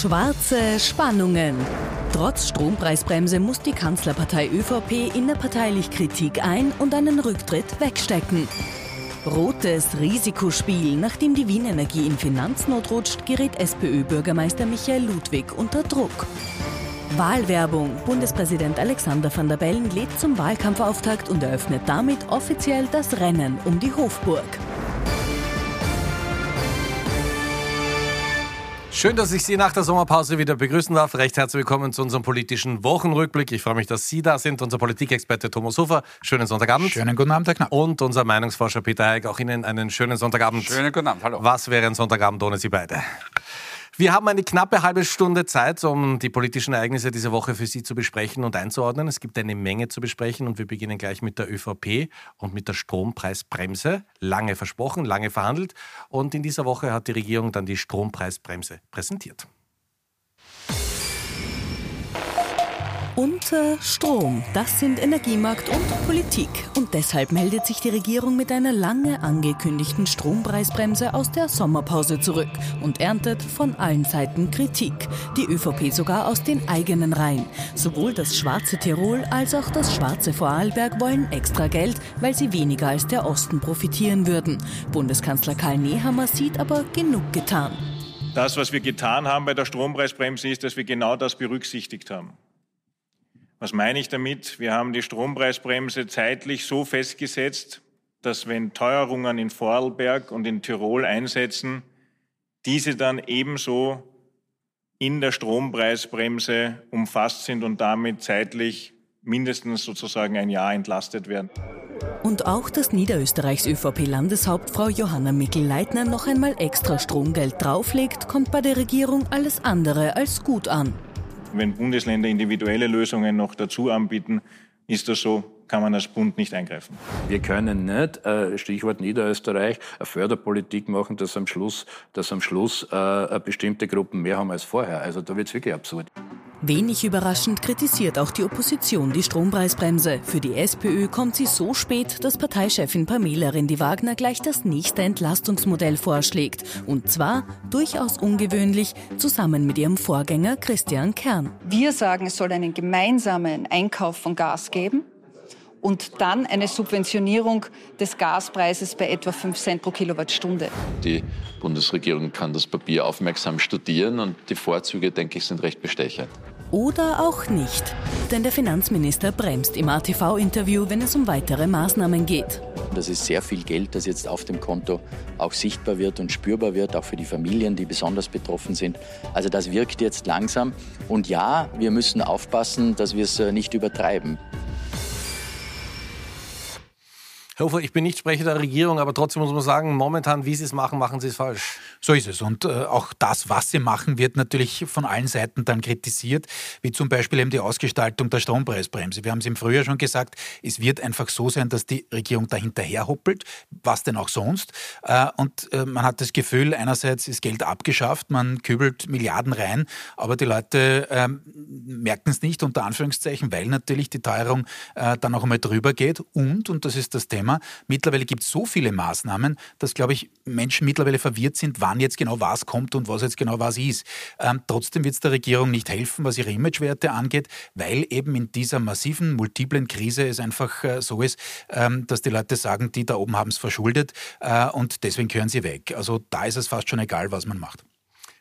Schwarze Spannungen. Trotz Strompreisbremse muss die Kanzlerpartei ÖVP innerparteilich Kritik ein und einen Rücktritt wegstecken. Rotes Risikospiel. Nachdem die Wien Energie in Finanznot rutscht, gerät SPÖ-Bürgermeister Michael Ludwig unter Druck. Wahlwerbung. Bundespräsident Alexander van der Bellen lädt zum Wahlkampfauftakt und eröffnet damit offiziell das Rennen um die Hofburg. Schön, dass ich Sie nach der Sommerpause wieder begrüßen darf. Recht herzlich willkommen zu unserem politischen Wochenrückblick. Ich freue mich, dass Sie da sind. Unser Politikexperte Thomas Hofer. Schönen Sonntagabend. Schönen guten Abend, Herr Knapp. Und unser Meinungsforscher Peter Heig. Auch Ihnen einen schönen Sonntagabend. Schönen guten Abend. Hallo. Was wäre ein Sonntagabend ohne Sie beide? Wir haben eine knappe halbe Stunde Zeit, um die politischen Ereignisse dieser Woche für Sie zu besprechen und einzuordnen. Es gibt eine Menge zu besprechen und wir beginnen gleich mit der ÖVP und mit der Strompreisbremse. Lange versprochen, lange verhandelt und in dieser Woche hat die Regierung dann die Strompreisbremse präsentiert. Und äh, Strom, das sind Energiemarkt und Politik. Und deshalb meldet sich die Regierung mit einer lange angekündigten Strompreisbremse aus der Sommerpause zurück und erntet von allen Seiten Kritik. Die ÖVP sogar aus den eigenen Reihen. Sowohl das schwarze Tirol als auch das schwarze Vorarlberg wollen extra Geld, weil sie weniger als der Osten profitieren würden. Bundeskanzler Karl Nehammer sieht aber genug getan. Das, was wir getan haben bei der Strompreisbremse, ist, dass wir genau das berücksichtigt haben. Was meine ich damit? Wir haben die Strompreisbremse zeitlich so festgesetzt, dass wenn Teuerungen in Vorarlberg und in Tirol einsetzen, diese dann ebenso in der Strompreisbremse umfasst sind und damit zeitlich mindestens sozusagen ein Jahr entlastet werden. Und auch, dass Niederösterreichs ÖVP-Landeshauptfrau Johanna Mikl-Leitner noch einmal extra Stromgeld drauflegt, kommt bei der Regierung alles andere als gut an. Wenn Bundesländer individuelle Lösungen noch dazu anbieten, ist das so, kann man als Bund nicht eingreifen. Wir können nicht, äh, Stichwort Niederösterreich, eine Förderpolitik machen, dass am Schluss, dass am Schluss äh, bestimmte Gruppen mehr haben als vorher. Also da wird es wirklich absurd. Wenig überraschend kritisiert auch die Opposition die Strompreisbremse. Für die SPÖ kommt sie so spät, dass Parteichefin Pamela Rendi-Wagner gleich das nächste Entlastungsmodell vorschlägt. Und zwar, durchaus ungewöhnlich, zusammen mit ihrem Vorgänger Christian Kern. Wir sagen, es soll einen gemeinsamen Einkauf von Gas geben und dann eine Subventionierung des Gaspreises bei etwa 5 Cent pro Kilowattstunde. Die Bundesregierung kann das Papier aufmerksam studieren und die Vorzüge, denke ich, sind recht bestechend. Oder auch nicht. Denn der Finanzminister bremst im ATV-Interview, wenn es um weitere Maßnahmen geht. Das ist sehr viel Geld, das jetzt auf dem Konto auch sichtbar wird und spürbar wird, auch für die Familien, die besonders betroffen sind. Also das wirkt jetzt langsam. Und ja, wir müssen aufpassen, dass wir es nicht übertreiben. Herr Hofer, ich bin nicht Sprecher der Regierung, aber trotzdem muss man sagen, momentan, wie Sie es machen, machen Sie es falsch. So ist es. Und äh, auch das, was Sie machen, wird natürlich von allen Seiten dann kritisiert, wie zum Beispiel eben die Ausgestaltung der Strompreisbremse. Wir haben es im Frühjahr schon gesagt, es wird einfach so sein, dass die Regierung dahinterher hoppelt, was denn auch sonst. Äh, und äh, man hat das Gefühl, einerseits ist Geld abgeschafft, man kübelt Milliarden rein, aber die Leute ähm, merken es nicht, unter Anführungszeichen, weil natürlich die Teuerung äh, dann auch einmal drüber geht. Und, und das ist das Thema, Thema. Mittlerweile gibt es so viele Maßnahmen, dass, glaube ich, Menschen mittlerweile verwirrt sind, wann jetzt genau was kommt und was jetzt genau was ist. Ähm, trotzdem wird es der Regierung nicht helfen, was ihre Imagewerte angeht, weil eben in dieser massiven, multiplen Krise es einfach äh, so ist, ähm, dass die Leute sagen, die da oben haben es verschuldet äh, und deswegen gehören sie weg. Also da ist es fast schon egal, was man macht.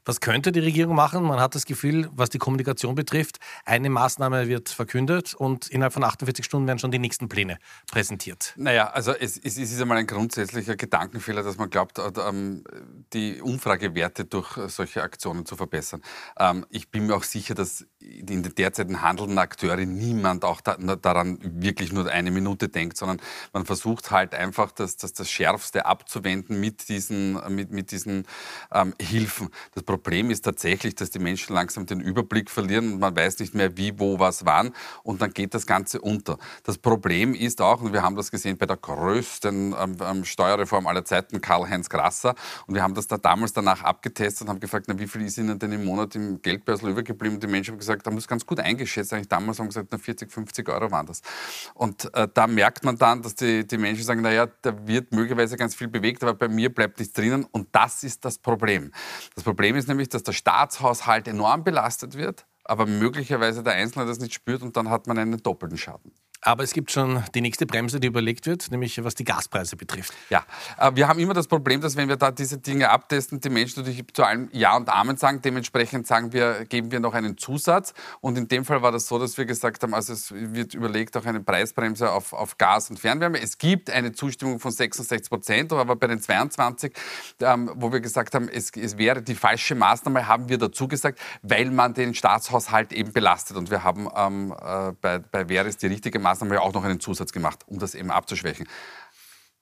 Was könnte die Regierung machen? Man hat das Gefühl, was die Kommunikation betrifft, eine Maßnahme wird verkündet und innerhalb von 48 Stunden werden schon die nächsten Pläne präsentiert. Naja, also es, es ist einmal ein grundsätzlicher Gedankenfehler, dass man glaubt, äh, ähm, die Umfragewerte durch solche Aktionen zu verbessern. Ähm, ich bin mir auch sicher, dass in den derzeitigen handelnden Akteure niemand auch daran wirklich nur eine Minute denkt, sondern man versucht halt einfach, das, das, das Schärfste abzuwenden mit diesen, mit, mit diesen ähm, Hilfen. Das ist tatsächlich, dass die Menschen langsam den Überblick verlieren und man weiß nicht mehr, wie, wo, was, wann und dann geht das Ganze unter. Das Problem ist auch, und wir haben das gesehen bei der größten ähm, ähm Steuerreform aller Zeiten, Karl-Heinz Grasser, und wir haben das da damals danach abgetestet und haben gefragt, na, wie viel ist Ihnen denn im Monat im Geldbörsel übergeblieben? Und die Menschen haben gesagt, da muss ganz gut eingeschätzt, eigentlich damals haben gesagt, na, 40, 50 Euro waren das. Und äh, da merkt man dann, dass die, die Menschen sagen, naja, da wird möglicherweise ganz viel bewegt, aber bei mir bleibt nichts drinnen und das ist das Problem. Das Problem ist ist nämlich, dass der Staatshaushalt enorm belastet wird, aber möglicherweise der Einzelne das nicht spürt und dann hat man einen doppelten Schaden. Aber es gibt schon die nächste Bremse, die überlegt wird, nämlich was die Gaspreise betrifft. Ja, äh, wir haben immer das Problem, dass wenn wir da diese Dinge abtesten, die Menschen natürlich zu allem Ja und Amen sagen. Dementsprechend sagen wir, geben wir noch einen Zusatz. Und in dem Fall war das so, dass wir gesagt haben, also es wird überlegt auch eine Preisbremse auf, auf Gas und Fernwärme. Es gibt eine Zustimmung von 66 Prozent, aber bei den 22, ähm, wo wir gesagt haben, es, es wäre die falsche Maßnahme, haben wir dazu gesagt, weil man den Staatshaushalt eben belastet. Und wir haben ähm, äh, bei, wäre es die richtige Maßnahme Maßnahme auch noch einen Zusatz gemacht, um das eben abzuschwächen.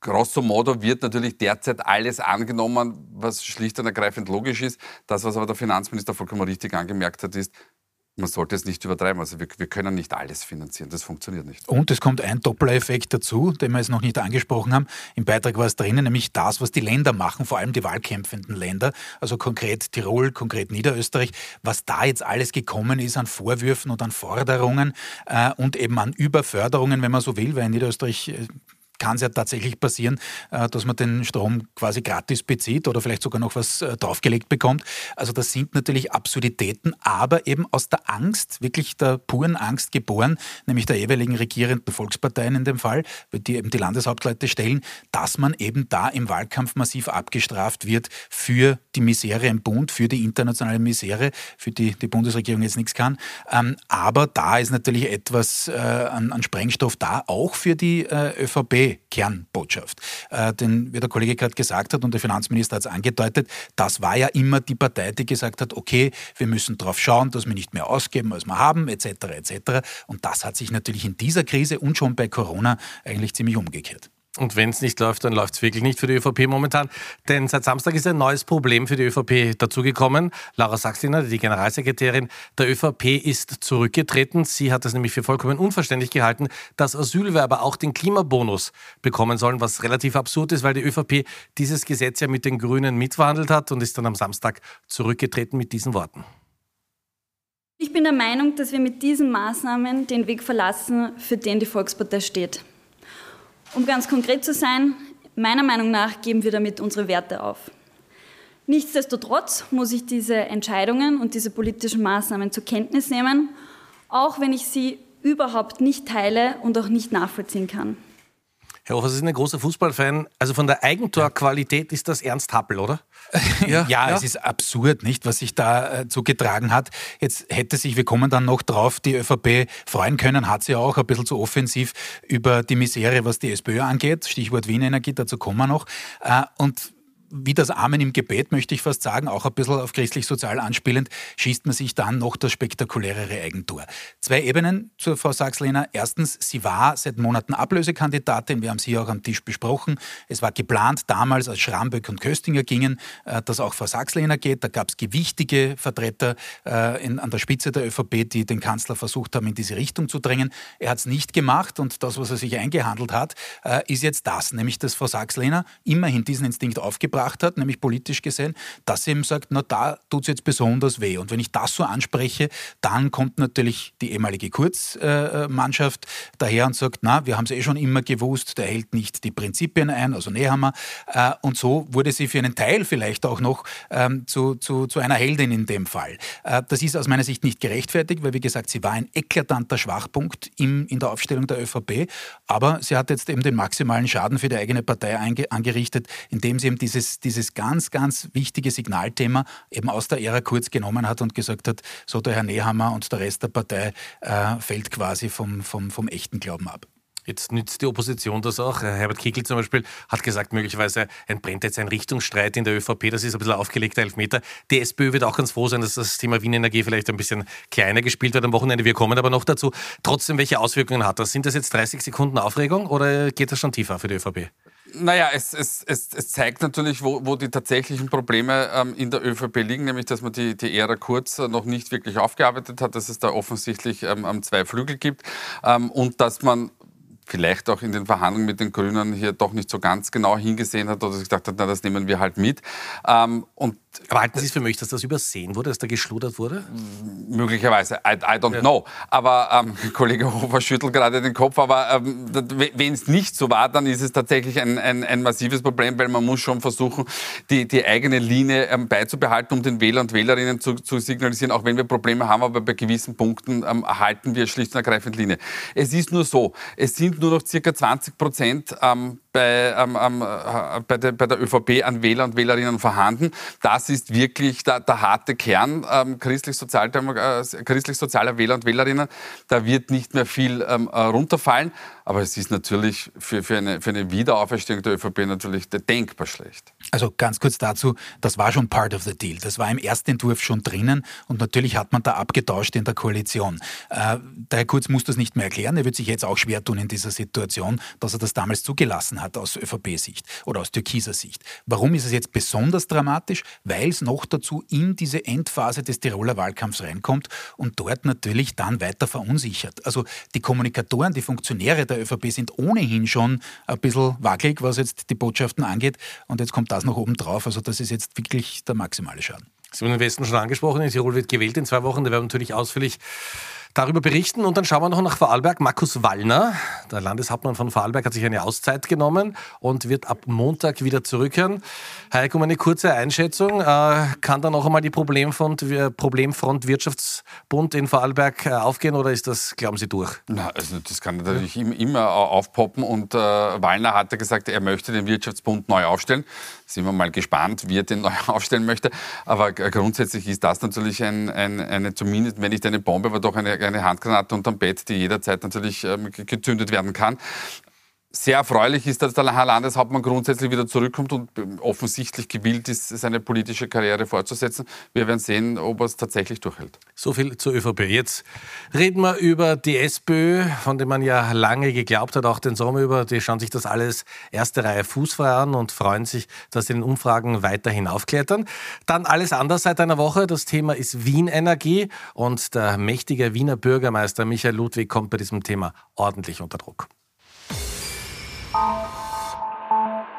Grosso modo wird natürlich derzeit alles angenommen, was schlicht und ergreifend logisch ist. Das, was aber der Finanzminister vollkommen richtig angemerkt hat, ist, man sollte es nicht übertreiben. Also wir, wir, können nicht alles finanzieren. Das funktioniert nicht. Und es kommt ein Doppler-Effekt dazu, den wir jetzt noch nicht angesprochen haben. Im Beitrag war es drinnen, nämlich das, was die Länder machen, vor allem die wahlkämpfenden Länder, also konkret Tirol, konkret Niederösterreich, was da jetzt alles gekommen ist an Vorwürfen und an Forderungen äh, und eben an Überförderungen, wenn man so will, weil in Niederösterreich äh, kann es ja tatsächlich passieren, äh, dass man den Strom quasi gratis bezieht oder vielleicht sogar noch was äh, draufgelegt bekommt. Also das sind natürlich Absurditäten, aber eben aus der Angst, wirklich der puren Angst geboren, nämlich der jeweiligen regierenden Volksparteien in dem Fall, die eben die Landeshauptleute stellen, dass man eben da im Wahlkampf massiv abgestraft wird für die Misere im Bund, für die internationale Misere, für die die Bundesregierung jetzt nichts kann. Ähm, aber da ist natürlich etwas äh, an Sprengstoff da, auch für die ÖVP kernbotschaft Äh, denn, wie der Kollege gerade gesagt hat und der Finanzminister hat es angedeutet, das war ja immer die Partei, die gesagt hat, okay, wir müssen darauf schauen, dass wir nicht mehr ausgeben, als wir haben, etc. etc. Und das hat sich natürlich in dieser Krise und schon bei Corona eigentlich ziemlich umgekehrt. Und wenn es nicht läuft, dann läuft es wirklich nicht für die ÖVP momentan. Denn seit Samstag ist ein neues Problem für die ÖVP dazugekommen. Laura Sachsiner, die Generalsekretärin der ÖVP, ist zurückgetreten. Sie hat es nämlich für vollkommen unverständlich gehalten, dass Asylwerber auch den Klimabonus bekommen sollen, was relativ absurd ist, weil die ÖVP dieses Gesetz ja mit den Grünen mitverhandelt hat und ist dann am Samstag zurückgetreten mit diesen Worten. Ich bin der Meinung, dass wir mit diesen Maßnahmen den Weg verlassen, für den die Volkspartei steht. Um ganz konkret zu sein, meiner Meinung nach geben wir damit unsere Werte auf. Nichtsdestotrotz muss ich diese Entscheidungen und diese politischen Maßnahmen zur Kenntnis nehmen, auch wenn ich sie überhaupt nicht teile und auch nicht nachvollziehen kann. Herr Hofer, Sie sind ein großer Fußballfan. Also von der Eigentorqualität ist das Ernst Happel, oder? ja, ja, es ist absurd, nicht, was sich da äh, zugetragen hat. Jetzt hätte sich, wir kommen dann noch drauf, die ÖVP freuen können, hat sie auch ein bisschen zu offensiv über die Misere, was die SPÖ angeht. Stichwort Wien Energie, dazu kommen wir noch. Äh, und wie das Amen im Gebet, möchte ich fast sagen, auch ein bisschen auf christlich-sozial anspielend, schießt man sich dann noch das spektakulärere Eigentor. Zwei Ebenen zur Frau Sachs-Lehner. Erstens, sie war seit Monaten Ablösekandidatin. Wir haben sie auch am Tisch besprochen. Es war geplant damals, als Schramböck und Köstinger gingen, äh, dass auch Frau Sachs-Lehner geht. Da gab es gewichtige Vertreter äh, an der Spitze der ÖVP, die den Kanzler versucht haben, in diese Richtung zu drängen. Er hat es nicht gemacht und das, was er sich eingehandelt hat, äh, ist jetzt das, nämlich dass Frau Sachs-Lehner immerhin diesen Instinkt aufgebracht gebracht hat, nämlich politisch gesehen, dass sie eben sagt, na da tut es jetzt besonders weh. Und wenn ich das so anspreche, dann kommt natürlich die ehemalige Kurzmannschaft daher und sagt, na, wir haben es eh schon immer gewusst, der hält nicht die Prinzipien ein, also Nehammer. Äh, und so wurde sie für einen Teil vielleicht auch noch ähm, zu, zu, zu einer Heldin in dem Fall. Äh, das ist aus meiner Sicht nicht gerechtfertigt, weil, wie gesagt, sie war ein eklatanter Schwachpunkt im, in der Aufstellung der ÖVP, aber sie hat jetzt eben den maximalen Schaden für die eigene Partei angerichtet, indem sie eben dieses dieses, ganz, ganz wichtige Signalthema eben aus der Ära Kurz genommen hat und gesagt hat, so der Herr Nehammer und der Rest der Partei äh, fällt quasi vom, vom, vom echten Glauben ab. Jetzt nützt die Opposition das auch. Herbert Kickl zum Beispiel hat gesagt, möglicherweise entbrennt jetzt ein Richtungsstreit in der ÖVP. Das ist ein bisschen aufgelegter Elfmeter. Die SPÖ wird auch ganz froh sein, dass das Thema Wien Energie vielleicht ein bisschen kleiner gespielt wird am Wochenende. Wir kommen aber noch dazu. Trotzdem, welche Auswirkungen hat das? Sind das jetzt 30 Sekunden Aufregung oder geht das schon tiefer für die ÖVP? Naja, es, es, es, es zeigt natürlich, wo, wo die tatsächlichen Probleme ähm, in der ÖVP liegen, nämlich dass man die, die Ära Kurz noch nicht wirklich aufgearbeitet hat, dass es da offensichtlich ähm, zwei Flügel gibt ähm, und dass man vielleicht auch in den Verhandlungen mit den Grünen hier doch nicht so ganz genau hingesehen hat oder sich gedacht hat, na, das nehmen wir halt mit. Ähm, und aber halten Sie es für möglich, dass das übersehen wurde, dass da geschludert wurde? Möglicherweise, I, I don't ja. know. Aber ähm, Kollege Hofer schüttelt gerade den Kopf. Aber ähm, wenn es nicht so war, dann ist es tatsächlich ein, ein, ein, massives Problem, weil man muss schon versuchen, die, die eigene Linie ähm, beizubehalten, um den Wähler und Wählerinnen zu, zu, signalisieren, auch wenn wir Probleme haben, aber bei gewissen Punkten ähm, halten wir schlicht und ergreifend Linie. Es ist nur so, es sind nur noch circa 20 Prozent ähm, bei, ähm, äh, bei, der, bei der ÖVP an Wähler und Wählerinnen vorhanden. Das ist wirklich der, der harte Kern ähm, christlich-sozialer äh, christlich Wähler und Wählerinnen. Da wird nicht mehr viel ähm, äh, runterfallen. Aber es ist natürlich für, für, eine, für eine Wiederauferstehung der ÖVP natürlich denkbar schlecht. Also ganz kurz dazu, das war schon part of the deal. Das war im ersten Entwurf schon drinnen und natürlich hat man da abgetauscht in der Koalition. Äh, der Herr Kurz muss das nicht mehr erklären. Er wird sich jetzt auch schwer tun in dieser Situation, dass er das damals zugelassen hat aus ÖVP-Sicht oder aus türkiser Sicht. Warum ist es jetzt besonders dramatisch? Weil es noch dazu in diese Endphase des Tiroler Wahlkampfs reinkommt und dort natürlich dann weiter verunsichert. Also die Kommunikatoren, die Funktionäre der ÖVP sind ohnehin schon ein bisschen wackelig, was jetzt die Botschaften angeht. Und jetzt kommt das noch oben drauf. Also das ist jetzt wirklich der maximale Schaden. Sie haben den Westen schon angesprochen. In Tirol wird gewählt in zwei Wochen. Da werden natürlich ausführlich darüber berichten. Und dann schauen wir noch nach Vorarlberg. Markus Wallner, der Landeshauptmann von Vorarlberg, hat sich eine Auszeit genommen und wird ab Montag wieder zurückkehren. Heiko, eine kurze Einschätzung. Äh, kann da noch einmal die Problemfront, Problemfront Wirtschaftsbund in Vorarlberg äh, aufgehen oder ist das, glauben Sie, durch? Na, also das kann natürlich ja. immer aufpoppen. Und äh, Wallner hatte gesagt, er möchte den Wirtschaftsbund neu aufstellen. Sind wir mal gespannt, wie er den neu aufstellen möchte. Aber grundsätzlich ist das natürlich ein, ein, eine, zumindest wenn nicht eine Bombe, aber doch eine, eine Handgranate unterm Bett, die jederzeit natürlich ähm, gezündet werden kann sehr erfreulich ist, dass der Herr Landeshauptmann grundsätzlich wieder zurückkommt und offensichtlich gewillt ist, seine politische Karriere fortzusetzen. Wir werden sehen, ob er es tatsächlich durchhält. So viel zur ÖVP. Jetzt reden wir über die SPÖ, von der man ja lange geglaubt hat, auch den Sommer über. Die schauen sich das alles erste Reihe fußfrei an und freuen sich, dass sie in den Umfragen weiter hinaufklettern. Dann alles anders seit einer Woche. Das Thema ist Wien Energie und der mächtige Wiener Bürgermeister Michael Ludwig kommt bei diesem Thema ordentlich unter Druck.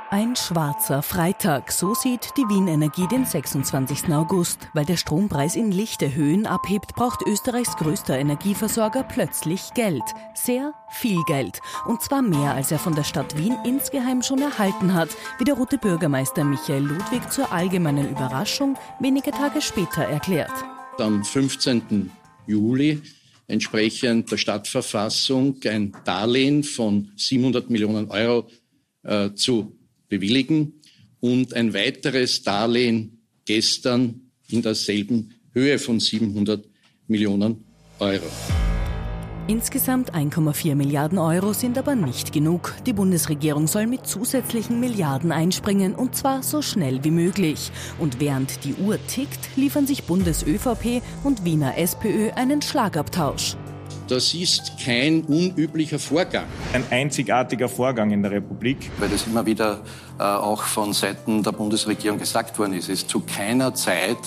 Ein schwarzer Freitag, so sieht die Wien Energie den 26. August. Weil der Strompreis in lichte Höhen abhebt, braucht Österreichs größter Energieversorger plötzlich Geld. Sehr viel Geld. Und zwar mehr, als er von der Stadt Wien insgeheim schon erhalten hat, wie der rote Bürgermeister Michael Ludwig zur allgemeinen Überraschung wenige Tage später erklärt. Am 15. Juli entsprechend der Stadtverfassung ein Darlehen von 700 Millionen Euro äh, zu bewilligen und ein weiteres Darlehen gestern in derselben Höhe von 700 Millionen Euro. Insgesamt 1,4 Milliarden Euro sind aber nicht genug. Die Bundesregierung soll mit zusätzlichen Milliarden einspringen und zwar so schnell wie möglich. Und während die Uhr tickt, liefern sich Bundes-ÖVP und Wiener SPÖ einen Schlagabtausch. Das ist kein unüblicher Vorgang. Ein einzigartiger Vorgang in der Republik. Weil das immer wieder äh, auch von Seiten der Bundesregierung gesagt worden ist, ist zu keiner Zeit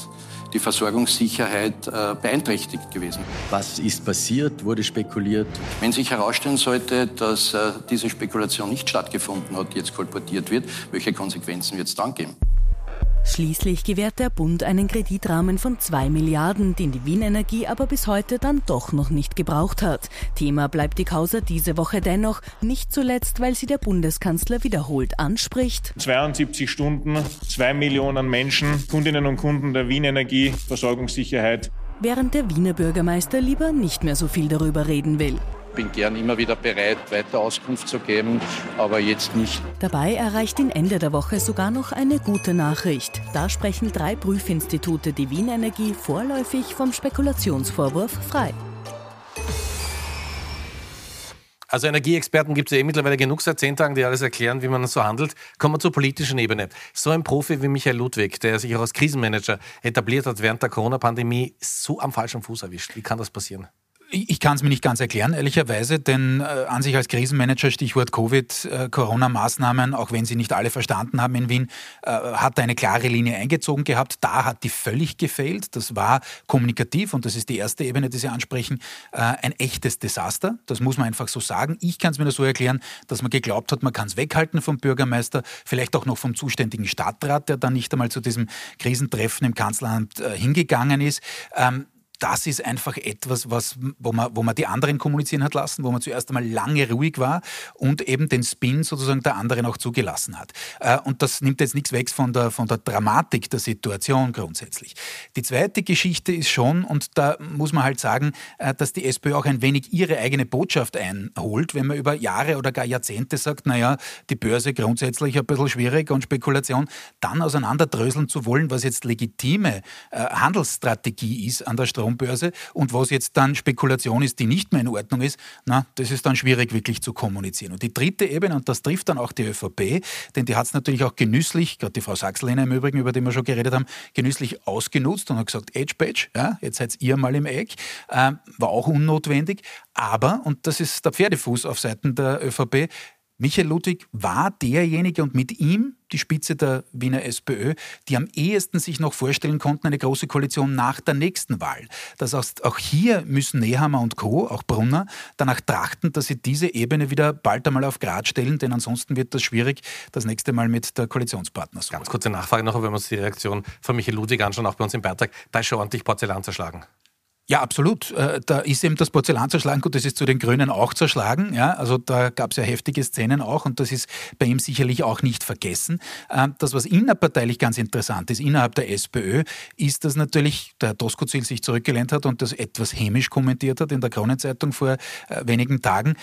die Versorgungssicherheit äh, beeinträchtigt gewesen. Was ist passiert? Wurde spekuliert? Wenn sich herausstellen sollte, dass äh, diese Spekulation nicht stattgefunden hat, die jetzt kolportiert wird, welche Konsequenzen wird es dann geben? Schließlich gewährt der Bund einen Kreditrahmen von 2 Milliarden, den die Wien Energie aber bis heute dann doch noch nicht gebraucht hat. Thema bleibt die Causa diese Woche dennoch, nicht zuletzt, weil sie der Bundeskanzler wiederholt anspricht. 72 Stunden, 2 Millionen Menschen, Kundinnen und Kunden der Wien Energie, Versorgungssicherheit. Während der Wiener Bürgermeister lieber nicht mehr so viel darüber reden will bin gern immer wieder bereit, weiter Auskunft zu geben, aber jetzt nicht. Dabei erreicht ihn Ende der Woche sogar noch eine gute Nachricht. Da sprechen drei Prüfinstitute die Wien Energie vorläufig vom Spekulationsvorwurf frei. Also Energieexperten gibt es ja eh mittlerweile genug seit zehn Tagen, die alles erklären, wie man so handelt. Kommen wir zur politischen Ebene. So ein Profi wie Michael Ludwig, der sich auch als Krisenmanager etabliert hat während der Corona-Pandemie, so am falschen Fuß erwischt. Wie kann das passieren? Ich kann es mir nicht ganz erklären, ehrlicherweise, denn äh, an sich als Krisenmanager, Stichwort Covid, äh, Corona-Maßnahmen, auch wenn sie nicht alle verstanden haben in Wien, äh, hat eine klare Linie eingezogen gehabt. Da hat die völlig gefehlt. Das war kommunikativ und das ist die erste Ebene, die Sie ansprechen, äh, ein echtes Desaster. Das muss man einfach so sagen. Ich kann es mir nur so erklären, dass man geglaubt hat, man kann es weghalten vom Bürgermeister, vielleicht auch noch vom zuständigen Stadtrat, der dann nicht einmal zu diesem Krisentreffen im Kanzleramt äh, hingegangen ist. Ähm, das ist einfach etwas, was, wo, man, wo man die anderen kommunizieren hat lassen, wo man zuerst einmal lange ruhig war und eben den Spin sozusagen der anderen auch zugelassen hat. Äh, und das nimmt jetzt nichts weg von der, von der Dramatik der Situation grundsätzlich. Die zweite Geschichte ist schon, und da muss man halt sagen, äh, dass die SPÖ auch ein wenig ihre eigene Botschaft einholt, wenn man über Jahre oder gar Jahrzehnte sagt, naja, die Börse grundsätzlich ein bisschen schwierig und Spekulation, dann auseinanderdröseln zu wollen, was jetzt legitime äh, Handelsstrategie ist an der Strom Atombörse und was jetzt dann Spekulation ist, die nicht mehr in Ordnung ist, na, das ist dann schwierig wirklich zu kommunizieren. Und die dritte Ebene, und das trifft dann auch die ÖVP, denn die hat es natürlich auch genüsslich, gerade die Frau Sachslehner im Übrigen, über die wir schon geredet haben, genüsslich ausgenutzt und hat gesagt, Edge Badge, ja, jetzt seid ihr mal im Eck, äh, war auch unnotwendig, aber, und das ist der Pferdefuß auf Seiten der ÖVP, Michael Ludwig war derjenige und mit ihm die Spitze der Wiener SPÖ, die am ehesten sich noch vorstellen konnten, eine große Koalition nach der nächsten Wahl. Das heißt, auch hier müssen Nehammer und Co., auch Brunner, danach trachten, dass sie diese Ebene wieder bald einmal auf Grad stellen, denn ansonsten wird das schwierig, das nächste Mal mit der Koalitionspartner. Ganz kurze Nachfrage noch, wenn wir uns die Reaktion von Michael Ludwig anschauen, auch bei uns im Beitrag, da ist schon ordentlich Porzellan zerschlagen. Ja, absolut. Äh, da ist eben das Porzellan zerschlagen. Gut, das ist zu den Grünen auch zerschlagen. Ja, also da gab es ja heftige Szenen auch und das ist bei ihm sicherlich auch nicht vergessen. Äh, das, was innerparteilich ganz interessant ist, innerhalb der SPÖ, ist, dass natürlich der Doskozil sich zurückgelehnt hat und das etwas hämisch kommentiert hat in der Kronenzeitung vor äh, wenigen Tagen.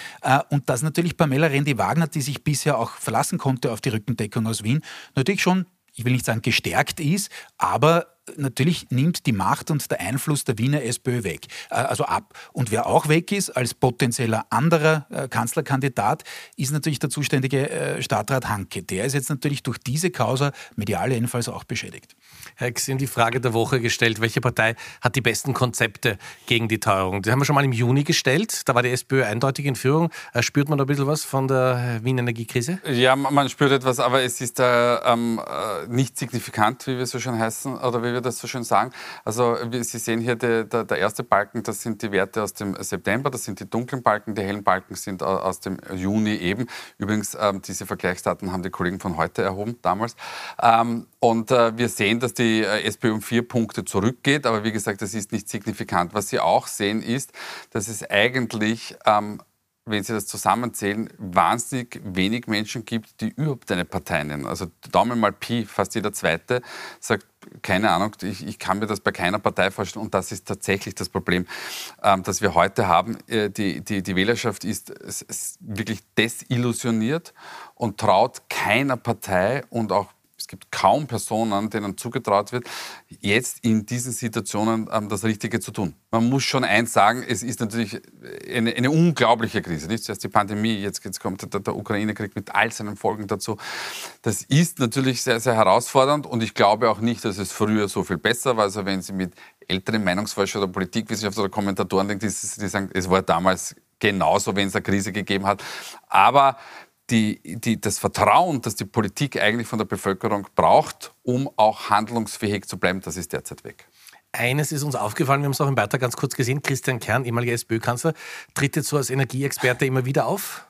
Und dass natürlich Pamela Rendi-Wagner, die sich bisher auch verlassen konnte auf die Rückendeckung aus Wien, natürlich schon ich will nicht sagen gestärkt ist, aber natürlich nimmt die Macht und der Einfluss der Wiener SPÖ weg, äh, also ab. Und wer auch weg ist als potenzieller anderer äh, Kanzlerkandidat, ist natürlich der zuständige äh, Stadtrat Hanke. Der ist jetzt natürlich durch diese Causa medial jedenfalls auch beschädigt. Herr Xen, die Frage der Woche gestellt, welche Partei hat die besten Konzepte gegen die Teuerung? Die haben wir schon mal im Juni gestellt, da war die SPÖ eindeutig in Führung. Spürt man da ein bisschen was von der Wien Energiekrise? Ja, man spürt etwas, aber es ist äh, ähm, nicht signifikant, wie wir so schön heißen, oder wie wir das so schön sagen. Also Sie sehen hier die, der, der, erste Balken, das sind die Werte aus dem September, das sind die dunklen Balken, die hellen Balken sind aus dem Juni eben. Übrigens, ähm, diese Vergleichsdaten haben die Kollegen von heute erhoben, damals. Ähm, und äh, wir sehen, dass die äh, SPÖ um vier Punkte zurückgeht, aber wie gesagt, das ist nicht signifikant. Was Sie auch sehen, ist, dass es eigentlich ähm, wenn Sie das zusammenzählen, wahnsinnig wenig Menschen gibt, die überhaupt eine Partei nennen. Also Daumen mal Pi, fast jeder Zweite sagt, keine Ahnung, ich, ich, kann mir das bei keiner Partei vorstellen. Und das ist tatsächlich das Problem, ähm, das wir heute haben. Äh, die, die, die Wählerschaft ist, ist wirklich desillusioniert und traut keiner Partei und auch es gibt kaum Personen, denen zugetraut wird, jetzt in diesen Situationen ähm, das Richtige zu tun. Man muss schon eins sagen, es ist natürlich eine, eine unglaubliche Krise. Nicht zuerst die Pandemie, jetzt, kommt der, der Ukraine-Krieg mit all seinen Folgen dazu. Das ist natürlich sehr, sehr herausfordernd und ich glaube auch nicht, dass es früher so viel besser war. Also wenn Sie mit älteren Meinungsforschern oder Politikwissenschaftler oder Kommentatoren denken, die, die sagen, es war damals genauso, wenn es eine Krise gegeben hat. Aber die, die, das Vertrauen, das die Politik eigentlich von der Bevölkerung braucht, um auch handlungsfähig zu bleiben, das ist derzeit weg. Eines ist uns aufgefallen, wir haben es auch im Beitrag ganz kurz gesehen, Christian Kern, ehemaliger SPÖ-Kanzler, tritt jetzt so als Energieexperte immer wieder auf.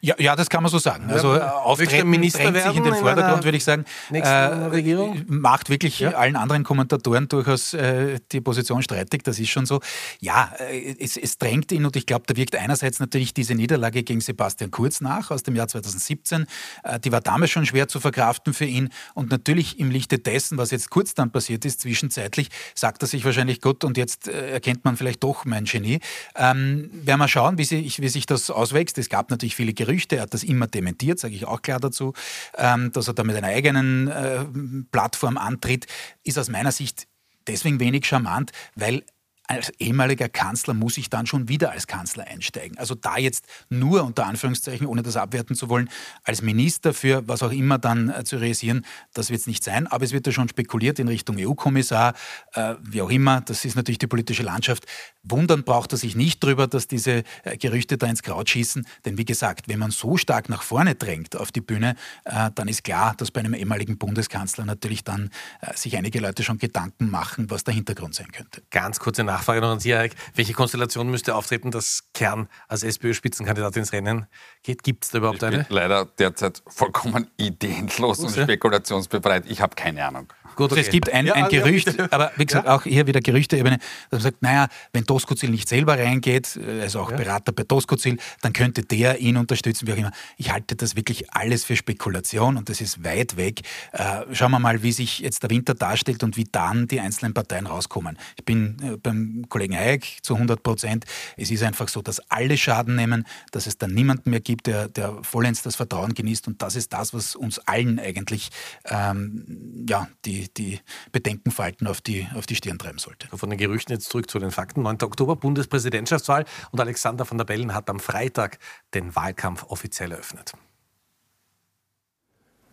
Ja, ja, das kann man so sagen. Also ja, Auftreten Minister drängt sich in den Vordergrund, würde ich sagen. Äh, Regierung? Macht wirklich ja. allen anderen Kommentatoren durchaus äh, die Position streitig, das ist schon so. Ja, äh, es, es, drängt ihn und ich glaube, da wirkt einerseits natürlich diese Niederlage gegen Sebastian Kurz nach aus dem Jahr 2017. Äh, die war damals schon schwer zu verkraften für ihn und natürlich im Lichte dessen, was jetzt kurz dann passiert ist, zwischenzeitlich, sagt er sich wahrscheinlich, gut, und jetzt äh, erkennt man vielleicht doch mein Genie. Ähm, werden wir schauen, wie, sie, wie sich das auswächst. Es gab natürlich viele Gerüchte, er hat das immer dementiert, sage ich auch klar dazu, ähm, dass er da mit einer eigenen äh, Plattform antritt, ist aus meiner Sicht deswegen wenig charmant, weil als ehemaliger Kanzler muss ich dann schon wieder als Kanzler einsteigen. Also da jetzt nur unter Anführungszeichen, ohne das abwerten zu wollen, als Minister für was auch immer dann äh, zu realisieren, das wird es nicht sein. Aber es wird ja schon spekuliert in Richtung EU-Kommissar, äh, wie auch immer. Das ist natürlich die politische Landschaft. Wundern braucht er sich nicht drüber, dass diese äh, Gerüchte da ins Kraut schießen. Denn wie gesagt, wenn man so stark nach vorne drängt auf die Bühne, äh, dann ist klar, dass bei einem ehemaligen Bundeskanzler natürlich dann äh, sich einige Leute schon Gedanken machen, was der Hintergrund sein könnte. Ganz kurze Nachfrage. Nachfrage noch an Sie, Eric. Welche Konstellation müsste auftreten, dass Kern als SPÖ-Spitzenkandidat ins Rennen geht? Gibt es da überhaupt ich eine? Leider derzeit vollkommen ideenlos und spekulationsbefreit. Ich habe keine Ahnung. Gut, okay. also es gibt ein, ein Gerücht, aber wie gesagt, ja. auch hier wieder Gerüchteebene, dass man sagt, naja, wenn Doskozil nicht selber reingeht, also auch ja. Berater bei Doskozil, dann könnte der ihn unterstützen, wie auch immer. Ich halte das wirklich alles für Spekulation und das ist weit weg. Äh, schauen wir mal, wie sich jetzt der Winter darstellt und wie dann die einzelnen Parteien rauskommen. Ich bin äh, beim Kollegen Hayek zu 100 Prozent. Es ist einfach so, dass alle Schaden nehmen, dass es dann niemanden mehr gibt, der, der vollends das Vertrauen genießt und das ist das, was uns allen eigentlich ähm, ja, die, die, Bedenkenfalten auf die, auf die Stirn treiben sollte. Von den Gerüchten jetzt zurück zu den Fakten. 9. Oktober, Bundespräsidentschaftswahl und Alexander von der Bellen hat am Freitag den Wahlkampf offiziell eröffnet.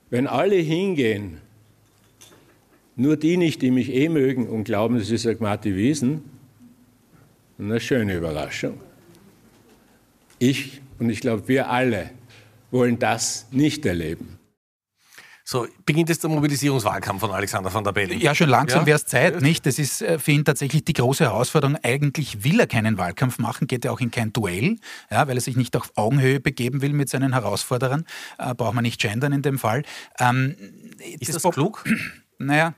Wenn alle hingehen, nur die nicht, die mich eh mögen und glauben, das ist Agmati Wiesen, eine schöne Überraschung. Ich und ich glaube, wir alle wollen das nicht erleben. So, beginnt jetzt der Mobilisierungswahlkampf von Alexander van der Bellen? Ja, schon langsam ja. wäre es Zeit, nicht? Das ist äh, für ihn tatsächlich die große Herausforderung. Eigentlich will er keinen Wahlkampf machen, geht er auch in kein Duell, ja, weil er sich nicht auf Augenhöhe begeben will mit seinen Herausforderern. Äh, braucht man nicht gendern in dem Fall. Ähm, ist das, das klug? Naja,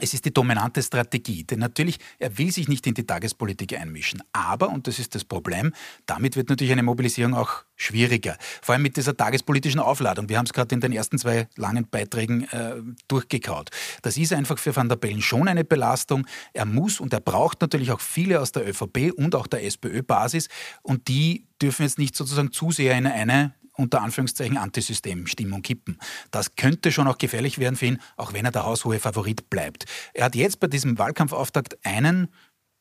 es ist die dominante Strategie, denn natürlich, er will sich nicht in die Tagespolitik einmischen. Aber, und das ist das Problem, damit wird natürlich eine Mobilisierung auch schwieriger. Vor allem mit dieser tagespolitischen Aufladung. Wir haben es gerade in den ersten zwei langen Beiträgen äh, durchgekaut. Das ist einfach für Van der Bellen schon eine Belastung. Er muss und er braucht natürlich auch viele aus der ÖVP und auch der SPÖ-Basis und die dürfen jetzt nicht sozusagen zu sehr in eine unter Anführungszeichen Antisystemstimmung kippen. Das könnte schon auch gefährlich werden für ihn, auch wenn er der haushohe Favorit bleibt. Er hat jetzt bei diesem Wahlkampfauftakt einen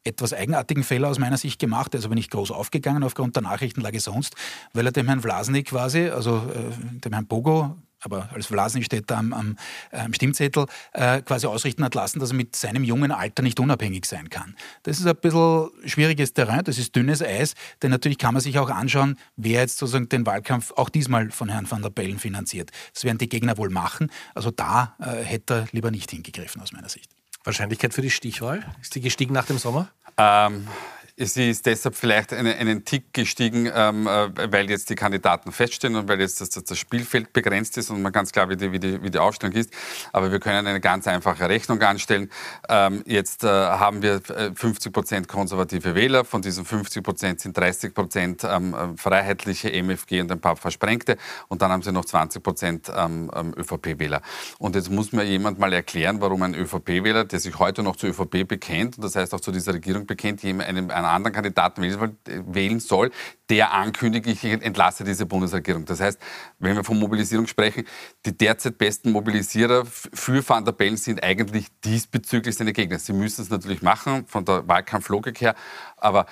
etwas eigenartigen Fehler aus meiner Sicht gemacht. Er ist aber nicht groß aufgegangen aufgrund der Nachrichtenlage sonst, weil er dem Herrn Vlasny quasi, also äh, dem Herrn Bogo, aber als da am, am, am Stimmzettel, äh, quasi ausrichten hat lassen, dass er mit seinem jungen Alter nicht unabhängig sein kann. Das ist ein bisschen schwieriges Terrain, das ist dünnes Eis, denn natürlich kann man sich auch anschauen, wer jetzt sozusagen den Wahlkampf auch diesmal von Herrn van der Bellen finanziert. Das werden die Gegner wohl machen. Also da äh, hätte er lieber nicht hingegriffen aus meiner Sicht. Wahrscheinlichkeit für die Stichwahl? Ist die gestiegen nach dem Sommer? Ähm, Sie ist deshalb vielleicht eine, einen Tick gestiegen, ähm, äh, weil jetzt die Kandidaten feststehen und weil jetzt das, das, Spielfeld begrenzt ist und man ganz klar, wie die, wie, die, wie die Aufstellung ist. Aber wir können eine ganz einfache Rechnung anstellen. Ähm, jetzt äh, haben wir 50 äh, Prozent konservative Wähler. Von diesen 50 Prozent sind 30 Prozent ähm, äh, freiheitliche MFG und ein paar Versprengte. Und dann haben sie noch 20 Prozent ähm, ähm ÖVP-Wähler. Und jetzt muss mir jemand mal erklären, warum ein ÖVP-Wähler, der sich heute noch zur ÖVP bekennt und das heißt auch zu dieser Regierung bekennt, einem, einem einen anderen Kandidaten wählen soll, der ankündigt, ich entlasse diese Bundesregierung. Das heißt, wenn wir von Mobilisierung sprechen, die derzeit besten Mobilisierer für Van der Bellen sind eigentlich diesbezüglich seine Gegner. Sie müssen es natürlich machen, von der Wahlkampflogik her, aber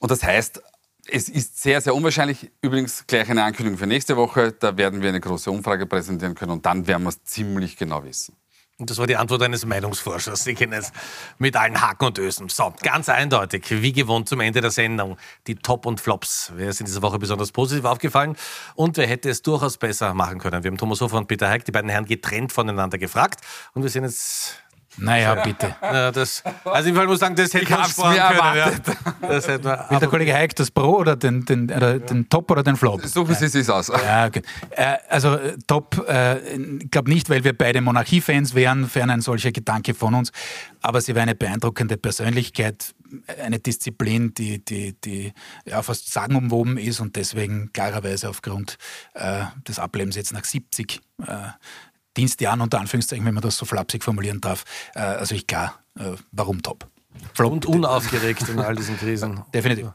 und das heißt, es ist sehr, sehr unwahrscheinlich. Übrigens gleich eine Ankündigung für nächste Woche. Da werden wir eine große Umfrage präsentieren können und dann werden wir es ziemlich genau wissen. Und das war die Antwort eines Meinungsforschers. Sie kennen es mit allen Haken und Ösen. So, ganz eindeutig, wie gewohnt zum Ende der Sendung, die Top und Flops. Wer ist in dieser Woche besonders positiv aufgefallen und wer hätte es durchaus besser machen können? Wir haben Thomas Hofer und Peter Heik, die beiden Herren getrennt voneinander gefragt und wir sind jetzt naja, bitte. Ja, das, also ich muss sagen, das hätte ich uns sparen können. Ja. Das hätte man, Will der Kollege Heik das Pro oder den, den, oder den Top oder den Flop? So wie Sie es aus. Ja, okay. Äh, also Top, äh, ich glaube nicht, weil wir beide Monarchiefans wären, fern ein solcher Gedanke von uns, aber sie war eine beeindruckende Persönlichkeit, eine Disziplin, die, die, die ja, fast sagenumwoben ist und deswegen klarerweise aufgrund äh, des Ablebens jetzt nach 70 Dienstjahren unter Anführungszeichen, wenn man das so flapsig formulieren darf. Äh, also ich klar, äh, warum top? Flop, Und unaufgeregt in all diesen Krisen. Definitiv.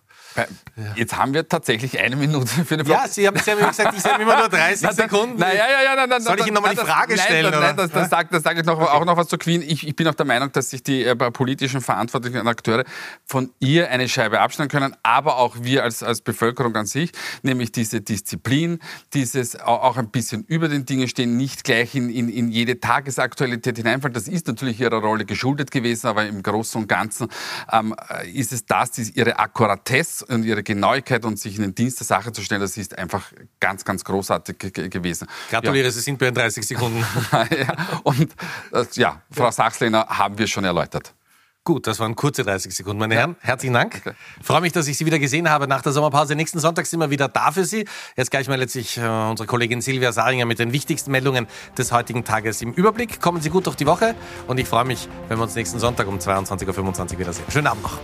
Jetzt haben wir tatsächlich eine Minute für eine Frage. Ja, Sie haben, Sie haben gesagt, ich habe immer nur 30 Sekunden. Na, ja, ja, ja, na, Soll ich Ihnen nochmal die Frage nein, stellen? Nein, nein, das, das sage sag ich noch, okay. auch noch was zu Queen. Ich, ich, bin auch der Meinung, dass sich die äh, politischen verantwortlichen Akteure von ihr eine Scheibe abschneiden können, aber auch wir als, als Bevölkerung an sich, nämlich diese Disziplin, dieses auch ein bisschen über den Dingen stehen, nicht gleich in, in, in jede Tagesaktualität hineinfallen. Das ist natürlich ihrer Rolle geschuldet gewesen, aber im Großen und Ganzen ähm, ist es das, ist ihre Akkuratesse und ihre Genauigkeit und sich in den Dienst der Sache zu stellen, das ist einfach ganz, ganz großartig gewesen. Gratuliere, ja. Sie sind bei den 30 Sekunden. ja, und äh, ja, Frau Sachslehner haben wir schon erläutert. Gut, das waren kurze 30 Sekunden, meine Herren. Herzlichen Dank. Okay. Freue mich, dass ich Sie wieder gesehen habe nach der Sommerpause. Nächsten Sonntag sind wir wieder da für Sie. Jetzt gleich mal letztlich äh, unsere Kollegin Silvia Saringer mit den wichtigsten Meldungen des heutigen Tages im Überblick. Kommen Sie gut durch die Woche und ich freue mich, wenn wir uns nächsten Sonntag um 22.25 Uhr wiedersehen. Schönen Abend noch.